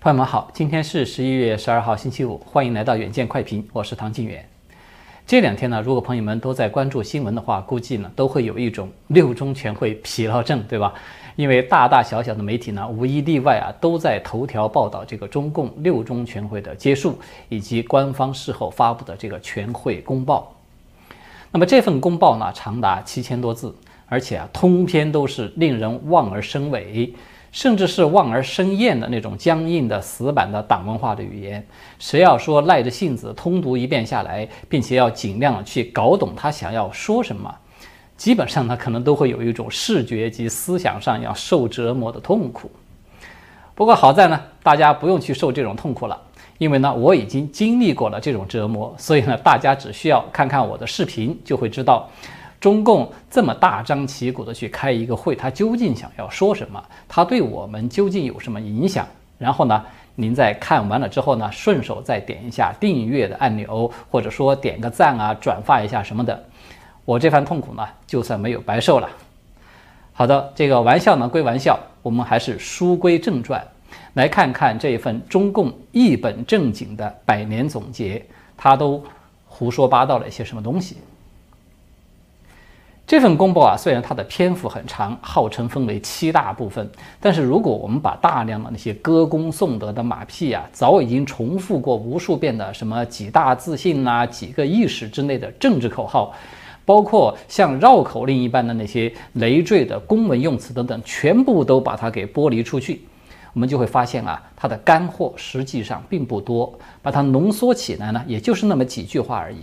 朋友们好，今天是十一月十二号星期五，欢迎来到远见快评，我是唐静远。这两天呢，如果朋友们都在关注新闻的话，估计呢都会有一种六中全会疲劳症，对吧？因为大大小小的媒体呢，无一例外啊，都在头条报道这个中共六中全会的结束，以及官方事后发布的这个全会公报。那么这份公报呢，长达七千多字，而且啊，通篇都是令人望而生畏。甚至是望而生厌的那种僵硬的死板的党文化的语言，谁要说耐着性子通读一遍下来，并且要尽量去搞懂他想要说什么，基本上呢，可能都会有一种视觉及思想上要受折磨的痛苦。不过好在呢，大家不用去受这种痛苦了，因为呢，我已经经历过了这种折磨，所以呢，大家只需要看看我的视频，就会知道。中共这么大张旗鼓的去开一个会，他究竟想要说什么？他对我们究竟有什么影响？然后呢，您在看完了之后呢，顺手再点一下订阅的按钮，或者说点个赞啊，转发一下什么的，我这番痛苦呢，就算没有白受了。好的，这个玩笑呢归玩笑，我们还是书归正传，来看看这一份中共一本正经的百年总结，他都胡说八道了一些什么东西？这份公报啊，虽然它的篇幅很长，号称分为七大部分，但是如果我们把大量的那些歌功颂德的马屁啊，早已经重复过无数遍的什么几大自信呐、几个意识之类的政治口号，包括像绕口令一般的那些累赘的公文用词等等，全部都把它给剥离出去，我们就会发现啊，它的干货实际上并不多，把它浓缩起来呢，也就是那么几句话而已。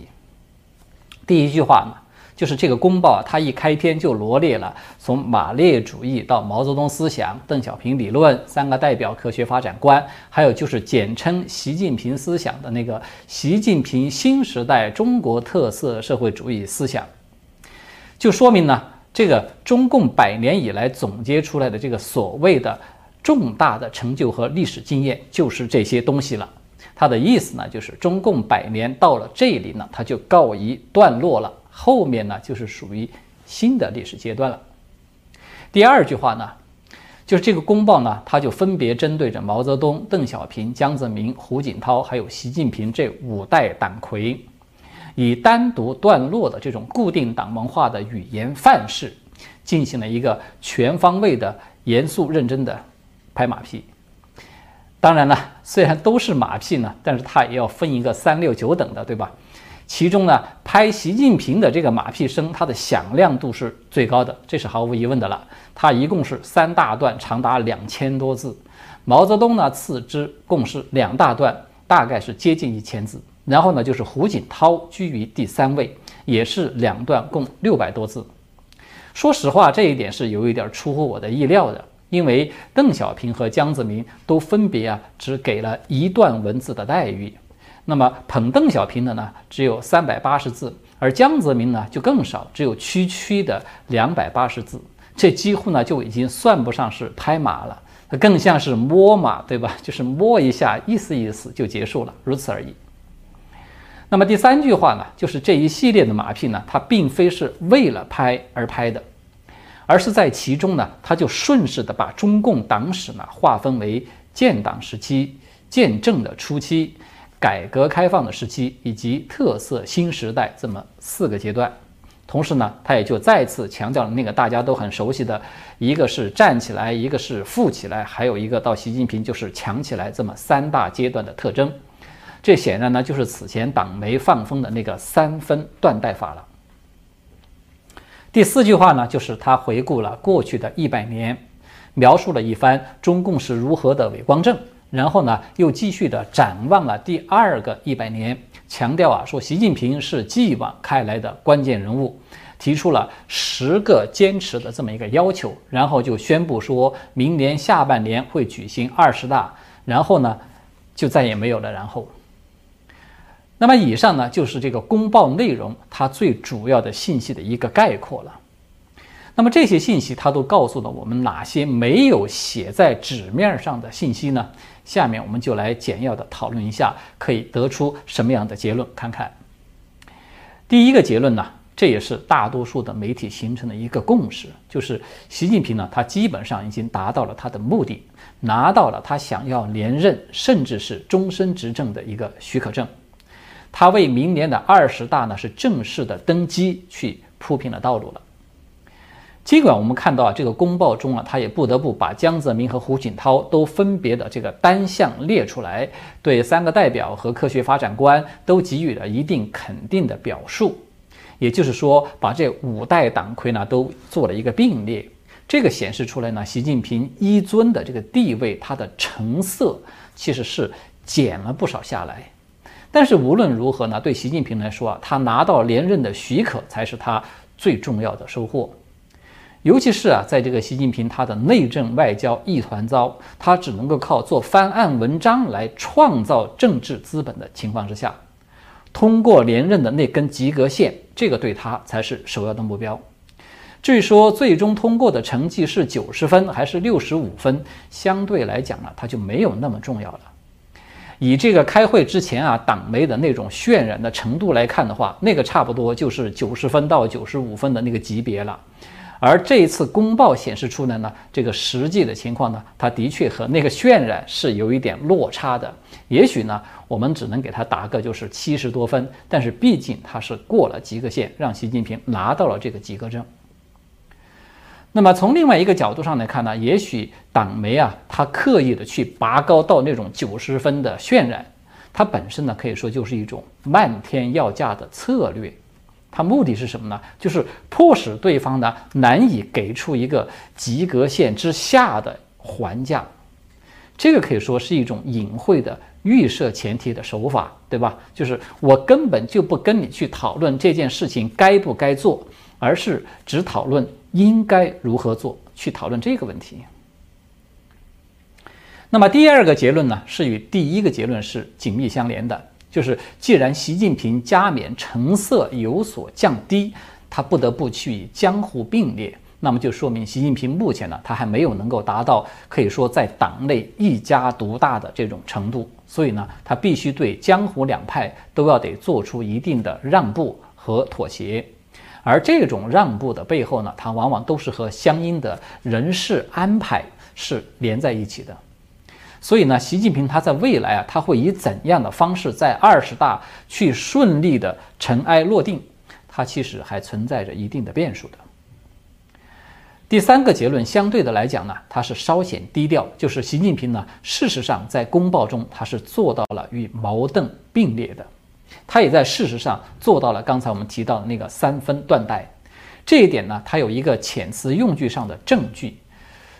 第一句话呢。就是这个公报啊，它一开篇就罗列了从马列主义到毛泽东思想、邓小平理论、三个代表科学发展观，还有就是简称习近平思想的那个习近平新时代中国特色社会主义思想，就说明呢，这个中共百年以来总结出来的这个所谓的重大的成就和历史经验，就是这些东西了。它的意思呢，就是中共百年到了这里呢，它就告一段落了。后面呢，就是属于新的历史阶段了。第二句话呢，就是这个公报呢，它就分别针对着毛泽东、邓小平、江泽民、胡锦涛还有习近平这五代党魁，以单独段落的这种固定党文化的语言范式，进行了一个全方位的、严肃认真的拍马屁。当然了，虽然都是马屁呢，但是它也要分一个三六九等的，对吧？其中呢，拍习近平的这个马屁声，它的响亮度是最高的，这是毫无疑问的了。它一共是三大段，长达两千多字。毛泽东呢，次之，共是两大段，大概是接近一千字。然后呢，就是胡锦涛居于第三位，也是两段，共六百多字。说实话，这一点是有一点出乎我的意料的，因为邓小平和江泽民都分别啊，只给了一段文字的待遇。那么捧邓小平的呢，只有三百八十字，而江泽民呢就更少，只有区区的两百八十字，这几乎呢就已经算不上是拍马了，它更像是摸马，对吧？就是摸一下，意思意思就结束了，如此而已。那么第三句话呢，就是这一系列的马屁呢，它并非是为了拍而拍的，而是在其中呢，它就顺势的把中共党史呢划分为建党时期、建政的初期。改革开放的时期以及特色新时代这么四个阶段，同时呢，他也就再次强调了那个大家都很熟悉的，一个是站起来，一个是富起来，还有一个到习近平就是强起来这么三大阶段的特征。这显然呢，就是此前党媒放风的那个三分断代法了。第四句话呢，就是他回顾了过去的一百年，描述了一番中共是如何的伟光正。然后呢，又继续的展望了第二个一百年，强调啊，说习近平是继往开来的关键人物，提出了十个坚持的这么一个要求，然后就宣布说明年下半年会举行二十大，然后呢，就再也没有了然后。那么以上呢，就是这个公报内容它最主要的信息的一个概括了。那么这些信息它都告诉了我们哪些没有写在纸面上的信息呢？下面我们就来简要的讨论一下，可以得出什么样的结论？看看第一个结论呢，这也是大多数的媒体形成的一个共识，就是习近平呢，他基本上已经达到了他的目的，拿到了他想要连任甚至是终身执政的一个许可证，他为明年的二十大呢是正式的登基去铺平了道路了。尽管我们看到啊，这个公报中啊，他也不得不把江泽民和胡锦涛都分别的这个单项列出来，对三个代表和科学发展观都给予了一定肯定的表述。也就是说，把这五代党魁呢都做了一个并列，这个显示出来呢，习近平一尊的这个地位，它的成色其实是减了不少下来。但是无论如何呢，对习近平来说啊，他拿到连任的许可才是他最重要的收获。尤其是啊，在这个习近平他的内政外交一团糟，他只能够靠做翻案文章来创造政治资本的情况之下，通过连任的那根及格线，这个对他才是首要的目标。至于说最终通过的成绩是九十分还是六十五分，相对来讲呢，他就没有那么重要了。以这个开会之前啊，党媒的那种渲染的程度来看的话，那个差不多就是九十分到九十五分的那个级别了。而这一次公报显示出来呢，这个实际的情况呢，它的确和那个渲染是有一点落差的。也许呢，我们只能给他打个就是七十多分，但是毕竟他是过了及格线，让习近平拿到了这个及格证。那么从另外一个角度上来看呢，也许党媒啊，他刻意的去拔高到那种九十分的渲染，它本身呢可以说就是一种漫天要价的策略。它目的是什么呢？就是迫使对方呢难以给出一个及格线之下的还价，这个可以说是一种隐晦的预设前提的手法，对吧？就是我根本就不跟你去讨论这件事情该不该做，而是只讨论应该如何做，去讨论这个问题。那么第二个结论呢，是与第一个结论是紧密相连的。就是，既然习近平加冕成色有所降低，他不得不去与江湖并列，那么就说明习近平目前呢，他还没有能够达到可以说在党内一家独大的这种程度，所以呢，他必须对江湖两派都要得做出一定的让步和妥协，而这种让步的背后呢，它往往都是和相应的人事安排是连在一起的。所以呢，习近平他在未来啊，他会以怎样的方式在二十大去顺利的尘埃落定？他其实还存在着一定的变数的。第三个结论，相对的来讲呢，它是稍显低调，就是习近平呢，事实上在公报中他是做到了与矛盾并列的，他也在事实上做到了刚才我们提到的那个三分断代，这一点呢，他有一个遣词用句上的证据。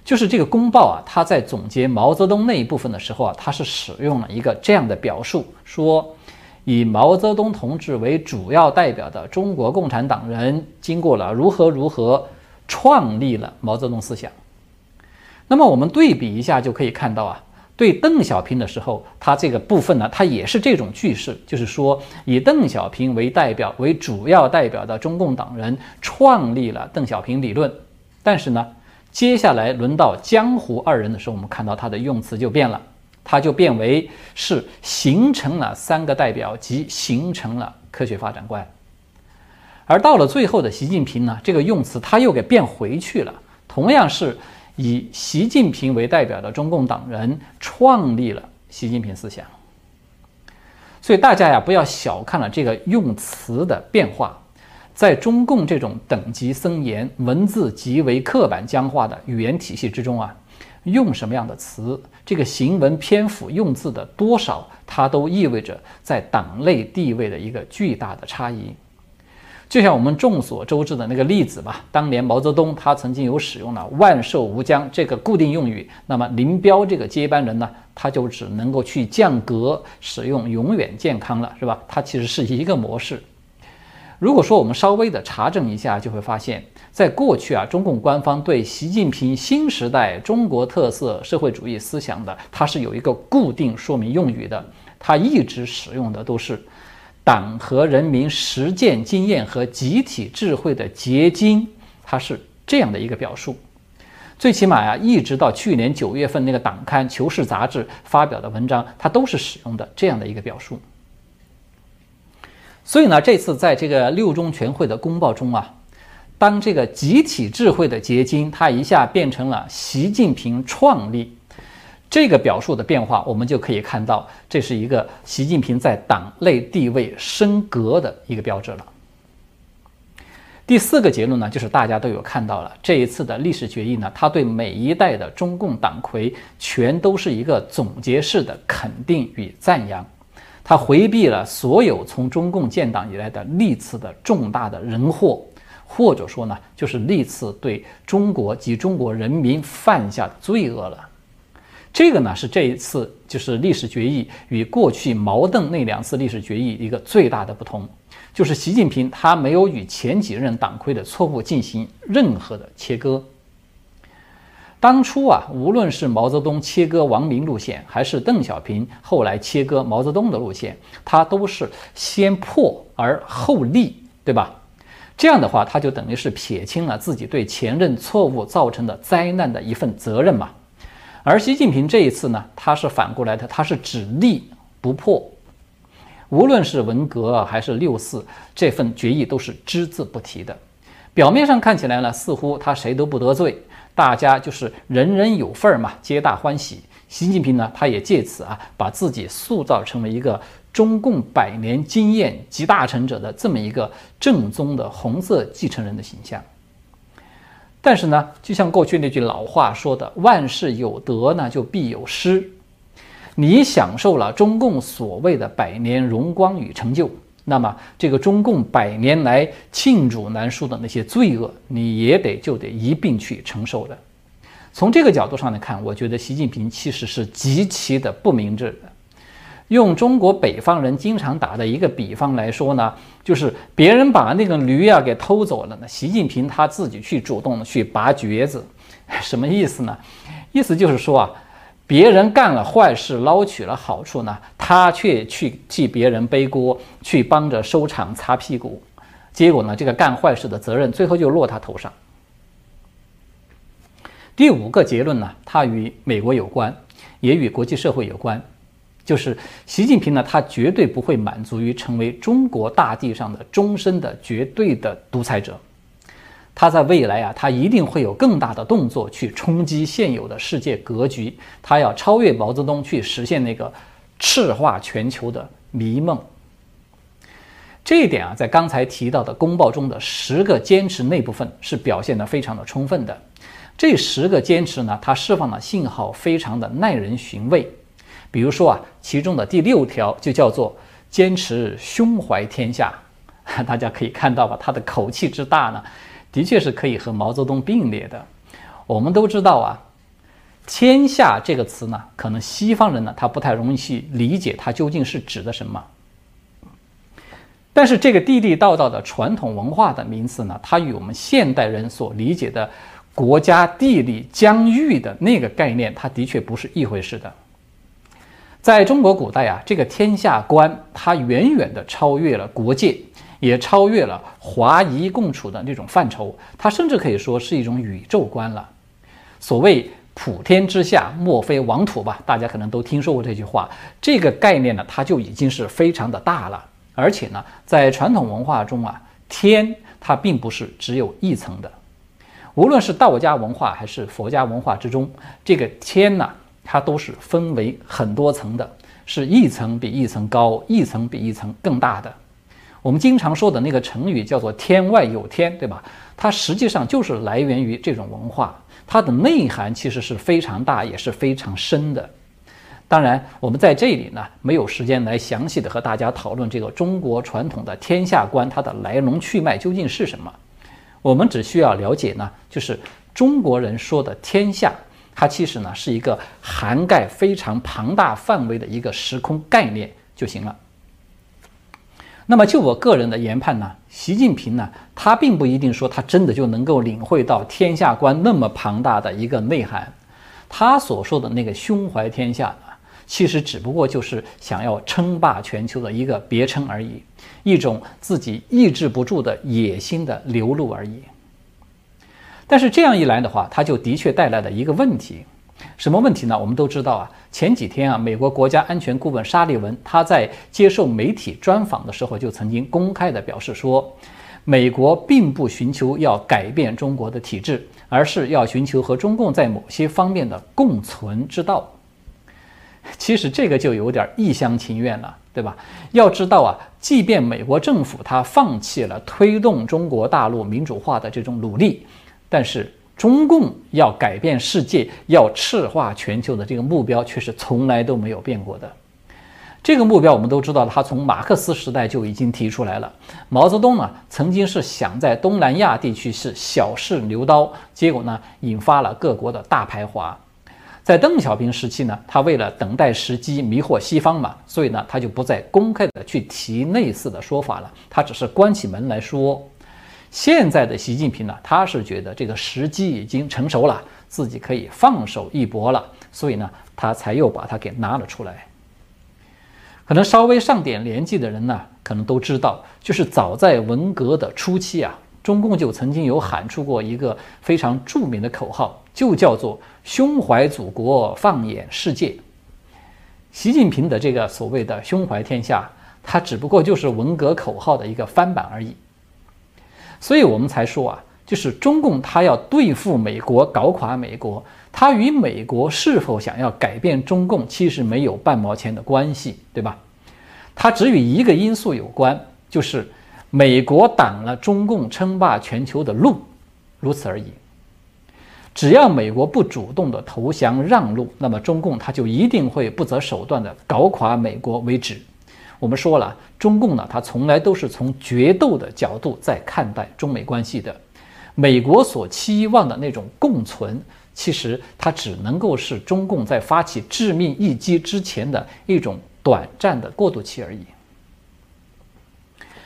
就是这个公报啊，他在总结毛泽东那一部分的时候啊，他是使用了一个这样的表述，说以毛泽东同志为主要代表的中国共产党人，经过了如何如何，创立了毛泽东思想。那么我们对比一下就可以看到啊，对邓小平的时候，他这个部分呢，他也是这种句式，就是说以邓小平为代表为主要代表的中共党人创立了邓小平理论，但是呢。接下来轮到江湖二人的时候，我们看到他的用词就变了，他就变为是形成了三个代表及形成了科学发展观。而到了最后的习近平呢，这个用词他又给变回去了，同样是以习近平为代表的中共党人创立了习近平思想。所以大家呀，不要小看了这个用词的变化。在中共这种等级森严、文字极为刻板僵化的语言体系之中啊，用什么样的词，这个行文篇幅用字的多少，它都意味着在党内地位的一个巨大的差异。就像我们众所周知的那个例子吧，当年毛泽东他曾经有使用了“万寿无疆”这个固定用语，那么林彪这个接班人呢，他就只能够去降格，使用“永远健康”了，是吧？它其实是一个模式。如果说我们稍微的查证一下，就会发现，在过去啊，中共官方对习近平新时代中国特色社会主义思想的，它是有一个固定说明用语的，它一直使用的都是党和人民实践经验和集体智慧的结晶，它是这样的一个表述。最起码呀，一直到去年九月份那个党刊《求是》杂志发表的文章，它都是使用的这样的一个表述。所以呢，这次在这个六中全会的公报中啊，当这个集体智慧的结晶，它一下变成了习近平创立，这个表述的变化，我们就可以看到，这是一个习近平在党内地位升格的一个标志了。第四个结论呢，就是大家都有看到了，这一次的历史决议呢，它对每一代的中共党魁全都是一个总结式的肯定与赞扬，他回避了所有从中共建党以来的历次的重大的人祸，或者说呢，就是历次对中国及中国人民犯下的罪恶了。这个呢，是这一次就是历史决议与过去毛邓那两次历史决议一个最大的不同。就是习近平，他没有与前几任党魁的错误进行任何的切割。当初啊，无论是毛泽东切割王明路线，还是邓小平后来切割毛泽东的路线，他都是先破而后立，对吧？这样的话，他就等于是撇清了自己对前任错误造成的灾难的一份责任嘛。而习近平这一次呢，他是反过来的，他是只立不破。无论是文革还是六四，这份决议都是只字不提的。表面上看起来呢，似乎他谁都不得罪，大家就是人人有份儿嘛，皆大欢喜。习近平呢，他也借此啊，把自己塑造成为一个中共百年经验集大成者的这么一个正宗的红色继承人的形象。但是呢，就像过去那句老话说的：“万事有得呢，就必有失。”你享受了中共所谓的百年荣光与成就，那么这个中共百年来罄竹难书的那些罪恶，你也得就得一并去承受的。从这个角度上来看，我觉得习近平其实是极其的不明智的。用中国北方人经常打的一个比方来说呢，就是别人把那个驴啊给偷走了呢，习近平他自己去主动去拔橛子，什么意思呢？意思就是说啊。别人干了坏事，捞取了好处呢，他却去替别人背锅，去帮着收场擦屁股，结果呢，这个干坏事的责任最后就落他头上。第五个结论呢，它与美国有关，也与国际社会有关，就是习近平呢，他绝对不会满足于成为中国大地上的终身的绝对的独裁者。他在未来啊，他一定会有更大的动作去冲击现有的世界格局。他要超越毛泽东，去实现那个赤化全球的迷梦。这一点啊，在刚才提到的公报中的十个坚持那部分是表现得非常的充分的。这十个坚持呢，它释放的信号非常的耐人寻味。比如说啊，其中的第六条就叫做坚持胸怀天下。大家可以看到吧，他的口气之大呢。的确是可以和毛泽东并列的。我们都知道啊，“天下”这个词呢，可能西方人呢他不太容易去理解它究竟是指的什么。但是这个地地道道的传统文化的名词呢，它与我们现代人所理解的国家地理疆域的那个概念，它的确不是一回事的。在中国古代啊，这个天下观它远远的超越了国界。也超越了华夷共处的那种范畴，它甚至可以说是一种宇宙观了。所谓“普天之下，莫非王土”吧，大家可能都听说过这句话。这个概念呢，它就已经是非常的大了。而且呢，在传统文化中啊，天它并不是只有一层的。无论是道家文化还是佛家文化之中，这个天呢，它都是分为很多层的，是一层比一层高，一层比一层更大的。我们经常说的那个成语叫做“天外有天”，对吧？它实际上就是来源于这种文化，它的内涵其实是非常大，也是非常深的。当然，我们在这里呢，没有时间来详细的和大家讨论这个中国传统的天下观它的来龙去脉究竟是什么。我们只需要了解呢，就是中国人说的天下，它其实呢是一个涵盖非常庞大范围的一个时空概念就行了。那么就我个人的研判呢，习近平呢，他并不一定说他真的就能够领会到天下观那么庞大的一个内涵，他所说的那个胸怀天下，其实只不过就是想要称霸全球的一个别称而已，一种自己抑制不住的野心的流露而已。但是这样一来的话，他就的确带来了一个问题，什么问题呢？我们都知道啊，前几天啊，美国国家安全顾问沙利文他在接受媒体专访的时候就曾经公开的表示说，美国并不寻求要改变中国的体制，而是要寻求和中共在某些方面的共存之道。其实这个就有点一厢情愿了，对吧？要知道啊，即便美国政府它放弃了推动中国大陆民主化的这种努力，但是。中共要改变世界、要赤化全球的这个目标，却是从来都没有变过的。这个目标我们都知道，他从马克思时代就已经提出来了。毛泽东呢，曾经是想在东南亚地区是小试牛刀，结果呢，引发了各国的大排华。在邓小平时期呢，他为了等待时机迷惑西方嘛，所以呢，他就不再公开的去提类似的说法了，他只是关起门来说。现在的习近平呢，他是觉得这个时机已经成熟了，自己可以放手一搏了，所以呢，他才又把它给拿了出来。可能稍微上点年纪的人呢，可能都知道，就是早在文革的初期啊，中共就曾经有喊出过一个非常著名的口号，就叫做“胸怀祖国，放眼世界”。习近平的这个所谓的“胸怀天下”，他只不过就是文革口号的一个翻版而已。所以我们才说啊，就是中共他要对付美国，搞垮美国，他与美国是否想要改变中共，其实没有半毛钱的关系，对吧？它只与一个因素有关，就是美国挡了中共称霸全球的路，如此而已。只要美国不主动的投降让路，那么中共他就一定会不择手段的搞垮美国为止。我们说了，中共呢，它从来都是从决斗的角度在看待中美关系的。美国所期望的那种共存，其实它只能够是中共在发起致命一击之前的一种短暂的过渡期而已。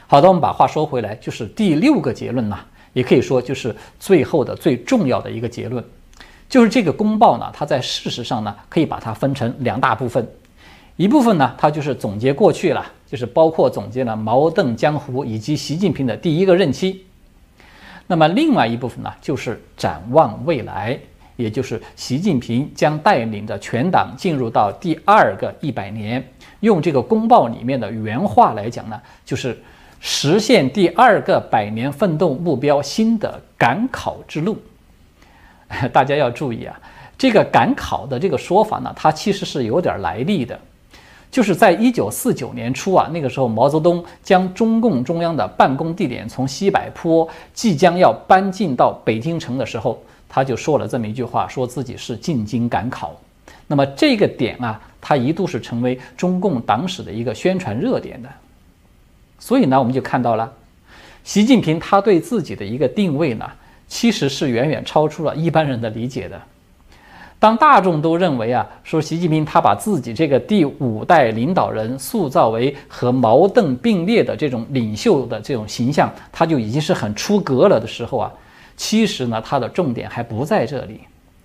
好的，我们把话说回来，就是第六个结论呢，也可以说就是最后的最重要的一个结论，就是这个公报呢，它在事实上呢，可以把它分成两大部分。一部分呢，它就是总结过去了，就是包括总结了毛邓江湖以及习近平的第一个任期。那么另外一部分呢，就是展望未来，也就是习近平将带领着全党进入到第二个一百年。用这个公报里面的原话来讲呢，就是实现第二个百年奋斗目标新的赶考之路。大家要注意啊，这个赶考的这个说法呢，它其实是有点来历的。就是在一九四九年初啊，那个时候毛泽东将中共中央的办公地点从西柏坡即将要搬进到北京城的时候，他就说了这么一句话，说自己是进京赶考。那么这个点啊，他一度是成为中共党史的一个宣传热点的。所以呢，我们就看到了，习近平他对自己的一个定位呢，其实是远远超出了一般人的理解的。当大众都认为啊，说习近平他把自己这个第五代领导人塑造为和毛邓并列的这种领袖的这种形象，他就已经是很出格了的时候啊，其实呢，他的重点还不在这里，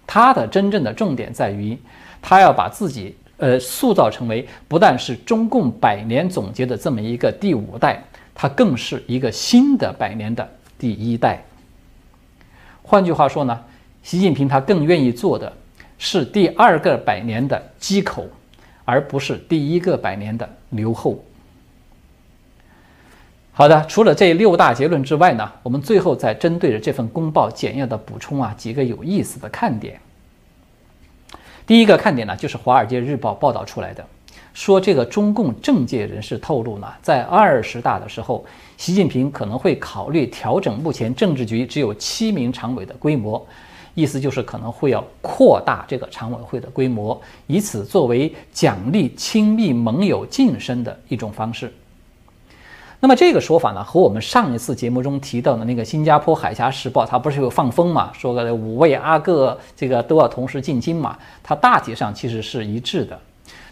他的真正的重点在于，他要把自己呃塑造成为不但是中共百年总结的这么一个第五代，他更是一个新的百年的第一代。换句话说呢，习近平他更愿意做的。是第二个百年的机口，而不是第一个百年的留后。好的，除了这六大结论之外呢，我们最后再针对着这份公报简要的补充啊几个有意思的看点。第一个看点呢，就是《华尔街日报》报道出来的，说这个中共政界人士透露呢，在二十大的时候，习近平可能会考虑调整目前政治局只有七名常委的规模。意思就是可能会要扩大这个常委会的规模，以此作为奖励亲密盟友晋升的一种方式。那么这个说法呢，和我们上一次节目中提到的那个新加坡海峡时报，它不是有放风嘛，说个五位阿哥这个都要同时进京嘛，它大体上其实是一致的。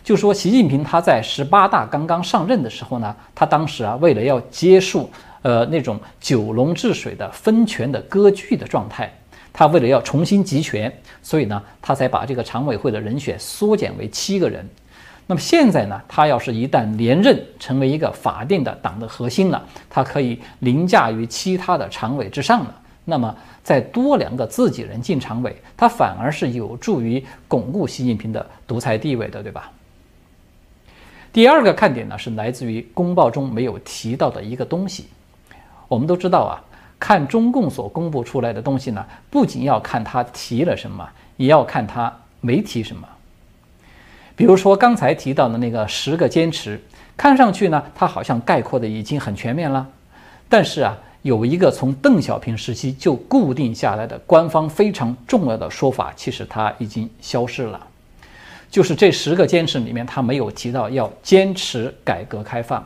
就说习近平他在十八大刚刚上任的时候呢，他当时啊为了要结束呃那种九龙治水的分权的割据的状态。他为了要重新集权，所以呢，他才把这个常委会的人选缩减为七个人。那么现在呢，他要是一旦连任，成为一个法定的党的核心了，他可以凌驾于其他的常委之上了。那么再多两个自己人进常委，他反而是有助于巩固习近平的独裁地位的，对吧？第二个看点呢，是来自于公报中没有提到的一个东西。我们都知道啊，看中共所公布出来的东西呢，不仅要看他提了什么，也要看他没提什么。比如说刚才提到的那个十个坚持，看上去呢，它好像概括的已经很全面了。但是啊，有一个从邓小平时期就固定下来的官方非常重要的说法，其实它已经消失了。就是这十个坚持里面，他没有提到要坚持改革开放。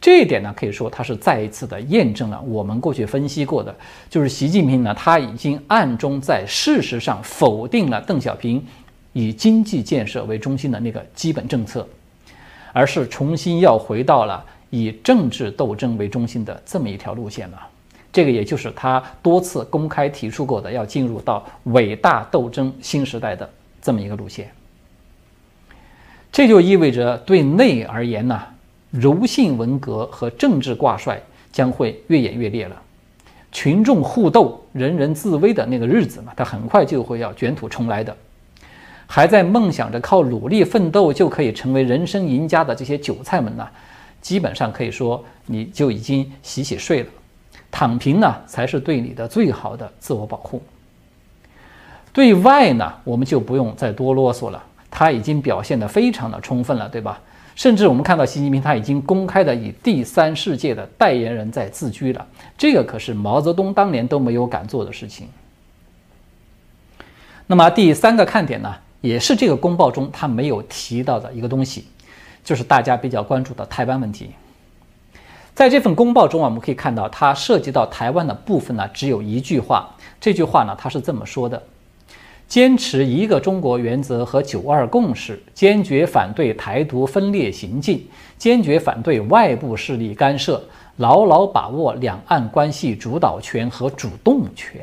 这一点呢，可以说他是再一次的验证了我们过去分析过的，就是习近平呢，他已经暗中在事实上否定了邓小平以经济建设为中心的那个基本政策，而是重新要回到了以政治斗争为中心的这么一条路线了。这个也就是他多次公开提出过的，要进入到伟大斗争新时代的。这么一个路线，这就意味着对内而言呢，柔性文革和政治挂帅将会越演越烈了，群众互斗、人人自危的那个日子嘛，它很快就会要卷土重来的。还在梦想着靠努力奋斗就可以成为人生赢家的这些韭菜们呢，基本上可以说你就已经洗洗睡了，躺平呢才是对你的最好的自我保护。对外呢，我们就不用再多啰嗦了，他已经表现得非常的充分了，对吧？甚至我们看到习近平他已经公开的以第三世界的代言人在自居了，这个可是毛泽东当年都没有敢做的事情。那么第三个看点呢，也是这个公报中他没有提到的一个东西，就是大家比较关注的台湾问题。在这份公报中啊，我们可以看到，它涉及到台湾的部分呢，只有一句话，这句话呢，它是这么说的。坚持一个中国原则和九二共识，坚决反对台独分裂行径，坚决反对外部势力干涉，牢牢把握两岸关系主导权和主动权。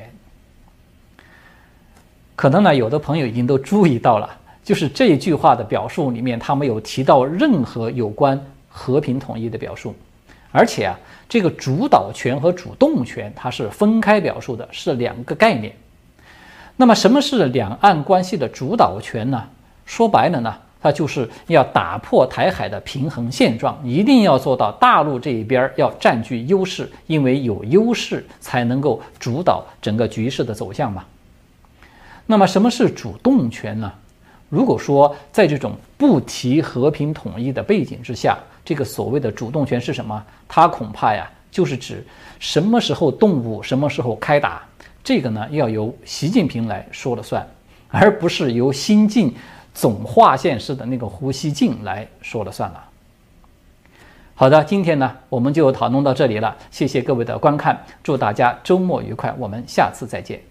可能呢，有的朋友已经都注意到了，就是这一句话的表述里面，他没有提到任何有关和平统一的表述，而且啊，这个主导权和主动权它是分开表述的，是两个概念。那么，什么是两岸关系的主导权呢？说白了呢，它就是要打破台海的平衡现状，一定要做到大陆这一边要占据优势，因为有优势才能够主导整个局势的走向嘛。那么，什么是主动权呢？如果说在这种不提和平统一的背景之下，这个所谓的主动权是什么？它恐怕呀，就是指什么时候动武，什么时候开打。这个呢，要由习近平来说了算，而不是由新晋总划线式的那个胡锡进来说了算了。好的，今天呢，我们就讨论到这里了，谢谢各位的观看，祝大家周末愉快，我们下次再见。